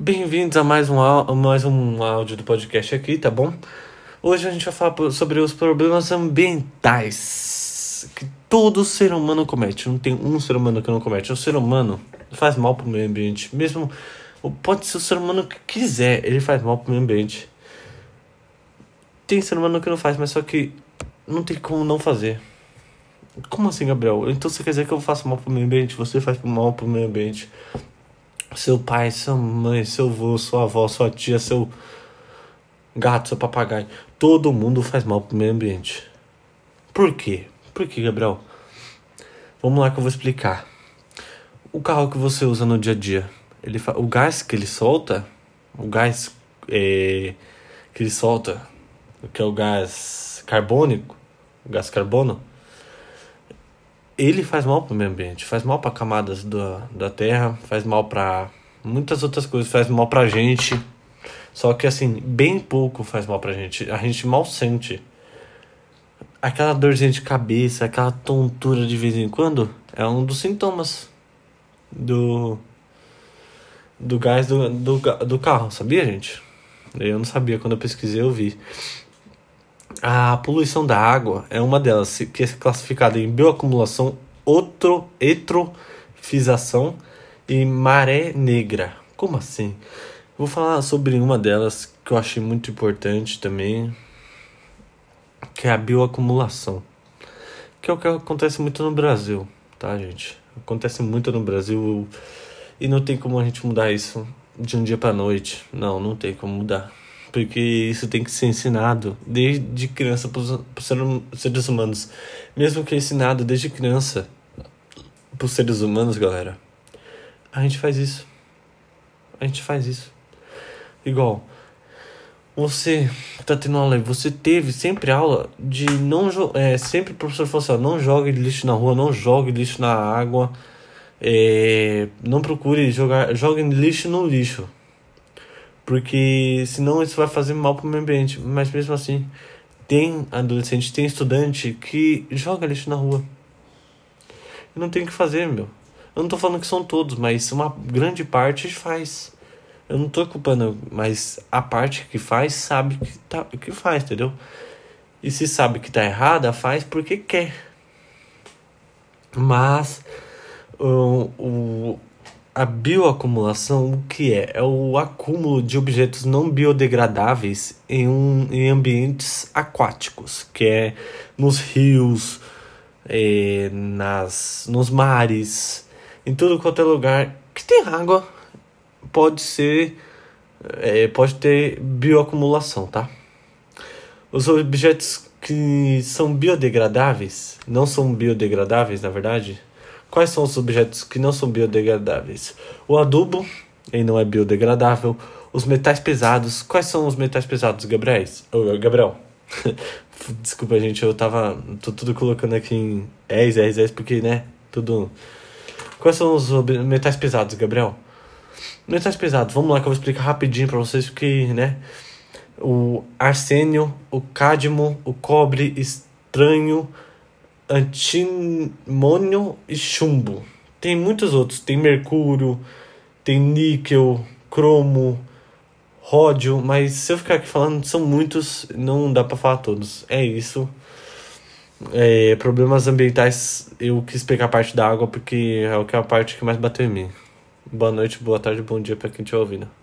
Bem-vindos a mais um, mais um áudio do podcast aqui, tá bom? Hoje a gente vai falar sobre os problemas ambientais que todo ser humano comete. Não tem um ser humano que não comete. O ser humano faz mal pro meio ambiente. Mesmo pode ser o ser humano que quiser, ele faz mal pro meio ambiente. Tem ser humano que não faz, mas só que não tem como não fazer. Como assim, Gabriel? Então você quer dizer que eu faço mal pro meio ambiente? Você faz mal pro meio ambiente? Seu pai, sua mãe, seu avô, sua avó, sua tia, seu gato, seu papagaio. Todo mundo faz mal pro meio ambiente. Por quê? Por quê, Gabriel? Vamos lá que eu vou explicar. O carro que você usa no dia a dia, ele fa... o gás que ele solta, o gás é, que ele solta, que é o gás carbônico, o gás carbono, ele faz mal para o meio ambiente, faz mal para camadas da, da terra, faz mal para muitas outras coisas, faz mal para a gente. Só que assim, bem pouco faz mal pra gente. A gente mal sente. Aquela dorzinha de cabeça, aquela tontura de vez em quando, é um dos sintomas do do gás do, do, do carro, sabia, gente? Eu não sabia, quando eu pesquisei eu vi. A poluição da água é uma delas, que é classificada em bioacumulação, outro, eutrofização e maré negra. Como assim? Vou falar sobre uma delas que eu achei muito importante também, que é a bioacumulação. Que é o que acontece muito no Brasil, tá, gente? Acontece muito no Brasil e não tem como a gente mudar isso de um dia para noite. Não, não tem como mudar. Porque isso tem que ser ensinado desde criança para os seres humanos. Mesmo que é ensinado desde criança para os seres humanos, galera. A gente faz isso. A gente faz isso. Igual, você tá tendo aula, você teve sempre aula de não é, sempre o professor falou assim, ó, não jogue lixo na rua, não jogue lixo na água, é, não procure jogar, jogue lixo no lixo. Porque senão isso vai fazer mal pro meio ambiente. Mas mesmo assim, tem adolescente, tem estudante que joga lixo na rua. Não tem o que fazer, meu. Eu não tô falando que são todos, mas uma grande parte faz. Eu não tô culpando, mas a parte que faz sabe que, tá, que faz, entendeu? E se sabe que tá errada, faz porque quer. Mas o, o, a bioacumulação, o que é? É o acúmulo de objetos não biodegradáveis em, um, em ambientes aquáticos, que é nos rios, eh, nas, nos mares, em tudo quanto é lugar que tem água, pode ser, eh, pode ter bioacumulação, tá? Os objetos que são biodegradáveis, não são biodegradáveis, na verdade. Quais são os objetos que não são biodegradáveis? O adubo, ele não é biodegradável. Os metais pesados, quais são os metais pesados, Gabriel? Ô, Gabriel. Desculpa, gente, eu tava. tô tudo colocando aqui em S, S, S, porque, né? Tudo. Quais são os metais pesados, Gabriel? Metais pesados, vamos lá que eu vou explicar rapidinho pra vocês, porque, né? O arsênio, o cádmio, o cobre estranho, antimônio e chumbo. Tem muitos outros, tem mercúrio, tem níquel, cromo, ródio, mas se eu ficar aqui falando, são muitos, não dá pra falar todos. É isso. É, problemas ambientais, eu quis pegar a parte da água porque é é a parte que mais bateu em mim. Boa noite, boa tarde, bom dia pra quem estiver ouvindo.